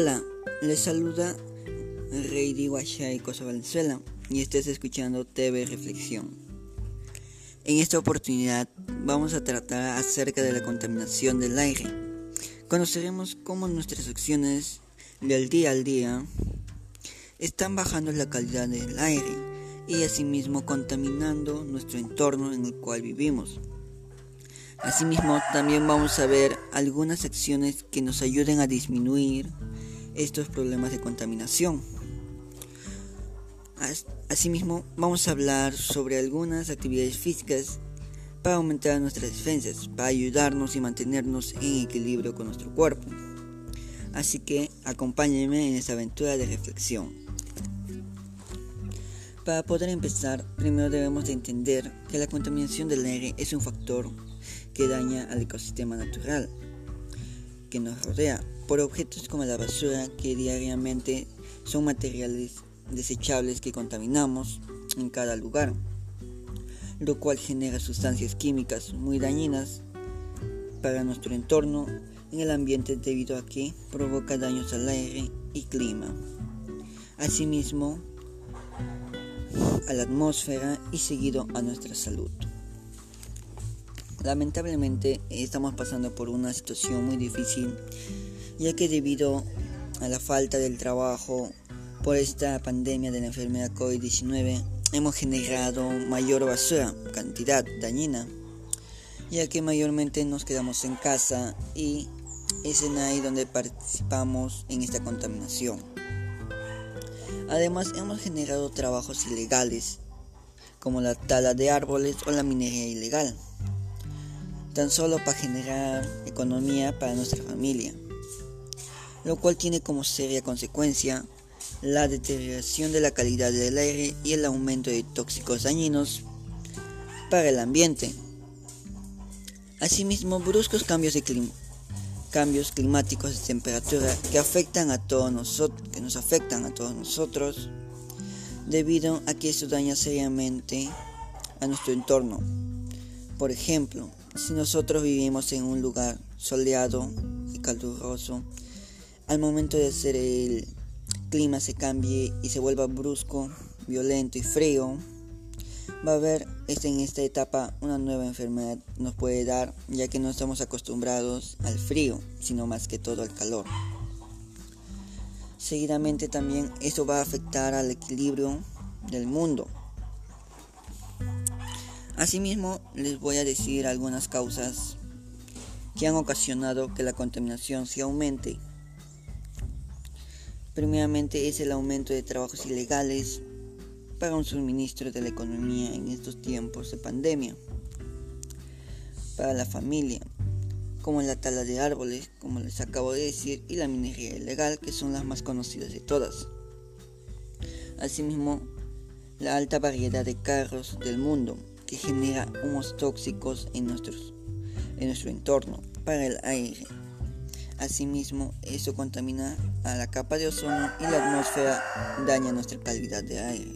Hola, les saluda Huachay, Cosa Valenzuela, y estés escuchando TV Reflexión. En esta oportunidad vamos a tratar acerca de la contaminación del aire. Conoceremos cómo nuestras acciones del día al día están bajando la calidad del aire y asimismo contaminando nuestro entorno en el cual vivimos. Asimismo, también vamos a ver algunas acciones que nos ayuden a disminuir estos problemas de contaminación. Asimismo, vamos a hablar sobre algunas actividades físicas para aumentar nuestras defensas, para ayudarnos y mantenernos en equilibrio con nuestro cuerpo. Así que acompáñenme en esta aventura de reflexión. Para poder empezar, primero debemos de entender que la contaminación del aire es un factor que daña al ecosistema natural que nos rodea por objetos como la basura que diariamente son materiales desechables que contaminamos en cada lugar, lo cual genera sustancias químicas muy dañinas para nuestro entorno en el ambiente debido a que provoca daños al aire y clima. Asimismo, a la atmósfera y seguido a nuestra salud. Lamentablemente estamos pasando por una situación muy difícil ya que debido a la falta del trabajo por esta pandemia de la enfermedad COVID-19 hemos generado mayor basura, cantidad dañina, ya que mayormente nos quedamos en casa y es en ahí donde participamos en esta contaminación. Además hemos generado trabajos ilegales como la tala de árboles o la minería ilegal tan solo para generar economía para nuestra familia, lo cual tiene como seria consecuencia la deterioración de la calidad del aire y el aumento de tóxicos dañinos para el ambiente. Asimismo, bruscos cambios, de cambios climáticos de temperatura que afectan a todos que nos afectan a todos nosotros, debido a que esto daña seriamente a nuestro entorno. Por ejemplo, si nosotros vivimos en un lugar soleado y caluroso, al momento de hacer el clima se cambie y se vuelva brusco, violento y frío, va a haber este, en esta etapa una nueva enfermedad nos puede dar, ya que no estamos acostumbrados al frío, sino más que todo al calor. Seguidamente también esto va a afectar al equilibrio del mundo, Asimismo, les voy a decir algunas causas que han ocasionado que la contaminación se aumente. Primeramente es el aumento de trabajos ilegales para un suministro de la economía en estos tiempos de pandemia. Para la familia, como la tala de árboles, como les acabo de decir, y la minería ilegal, que son las más conocidas de todas. Asimismo, la alta variedad de carros del mundo, que genera humos tóxicos en, nuestros, en nuestro entorno para el aire. Asimismo, eso contamina a la capa de ozono y la atmósfera daña nuestra calidad de aire.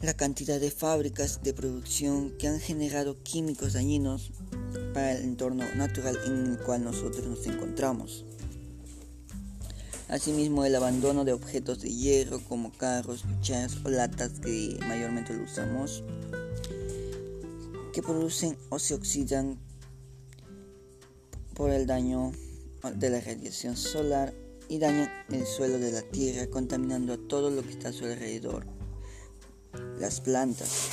La cantidad de fábricas de producción que han generado químicos dañinos para el entorno natural en el cual nosotros nos encontramos. Asimismo, el abandono de objetos de hierro como carros, cucharas o latas que mayormente lo usamos, que producen o se oxidan por el daño de la radiación solar y dañan el suelo de la tierra, contaminando a todo lo que está a su alrededor. Las plantas.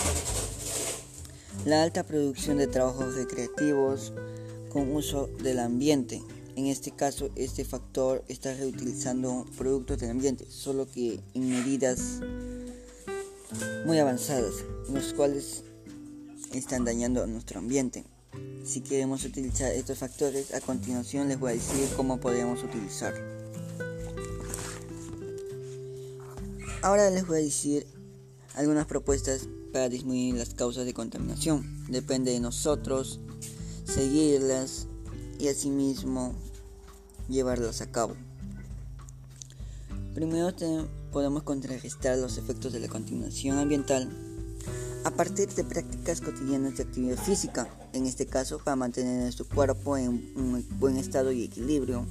La alta producción de trabajos recreativos con uso del ambiente en este caso, este factor está reutilizando productos del ambiente, solo que en medidas muy avanzadas, los cuales están dañando nuestro ambiente. Si queremos utilizar estos factores, a continuación les voy a decir cómo podemos utilizar. Ahora les voy a decir algunas propuestas para disminuir las causas de contaminación. Depende de nosotros seguirlas y asimismo llevarlas a cabo. Primero podemos contrarrestar los efectos de la contaminación ambiental partir de prácticas cotidianas de actividad física, en este caso para mantener nuestro cuerpo en un buen estado y equilibrio,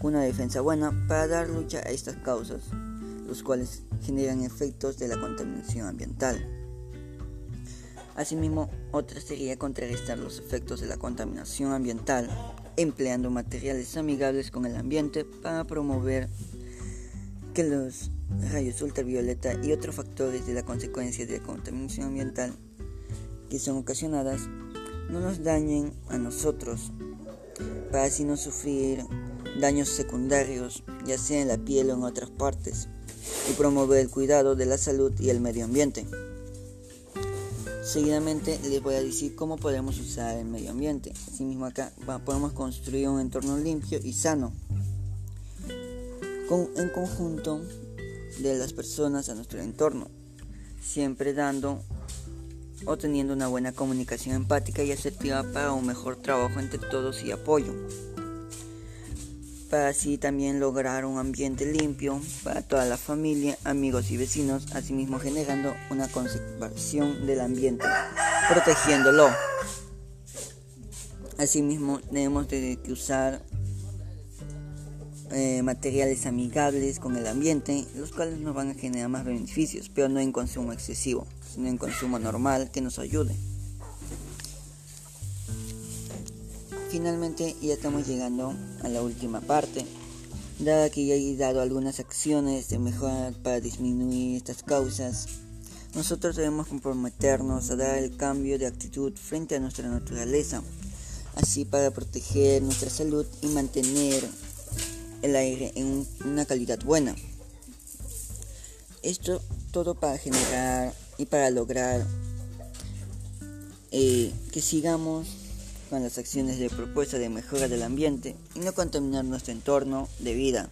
una defensa buena para dar lucha a estas causas, los cuales generan efectos de la contaminación ambiental. Asimismo, otra sería contrarrestar los efectos de la contaminación ambiental empleando materiales amigables con el ambiente para promover que los rayos ultravioleta y otros factores de la consecuencia de la contaminación ambiental que son ocasionadas no nos dañen a nosotros, para así no sufrir daños secundarios, ya sea en la piel o en otras partes, y promover el cuidado de la salud y el medio ambiente. Seguidamente les voy a decir cómo podemos usar el medio ambiente. Asimismo acá podemos construir un entorno limpio y sano con, en conjunto de las personas a nuestro entorno, siempre dando o teniendo una buena comunicación empática y asertiva para un mejor trabajo entre todos y apoyo para así también lograr un ambiente limpio para toda la familia, amigos y vecinos, asimismo generando una conservación del ambiente, protegiéndolo. Asimismo debemos de usar eh, materiales amigables con el ambiente, los cuales nos van a generar más beneficios, pero no en consumo excesivo, sino en consumo normal que nos ayude. Finalmente ya estamos llegando a la última parte. Dada que ya he dado algunas acciones de mejora para disminuir estas causas, nosotros debemos comprometernos a dar el cambio de actitud frente a nuestra naturaleza, así para proteger nuestra salud y mantener el aire en una calidad buena. Esto todo para generar y para lograr eh, que sigamos con las acciones de propuesta de mejora del ambiente y no contaminar nuestro entorno de vida.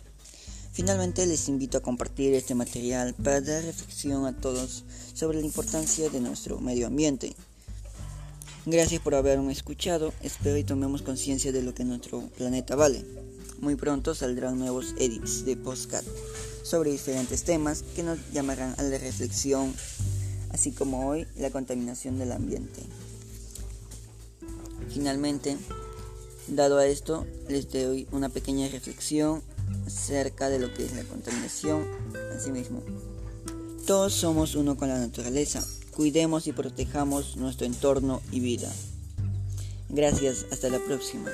Finalmente les invito a compartir este material para dar reflexión a todos sobre la importancia de nuestro medio ambiente. Gracias por haberme escuchado, espero y tomemos conciencia de lo que nuestro planeta vale. Muy pronto saldrán nuevos edits de postcard sobre diferentes temas que nos llamarán a la reflexión, así como hoy la contaminación del ambiente. Finalmente, dado a esto, les doy una pequeña reflexión acerca de lo que es la contaminación. Asimismo, todos somos uno con la naturaleza. Cuidemos y protejamos nuestro entorno y vida. Gracias, hasta la próxima.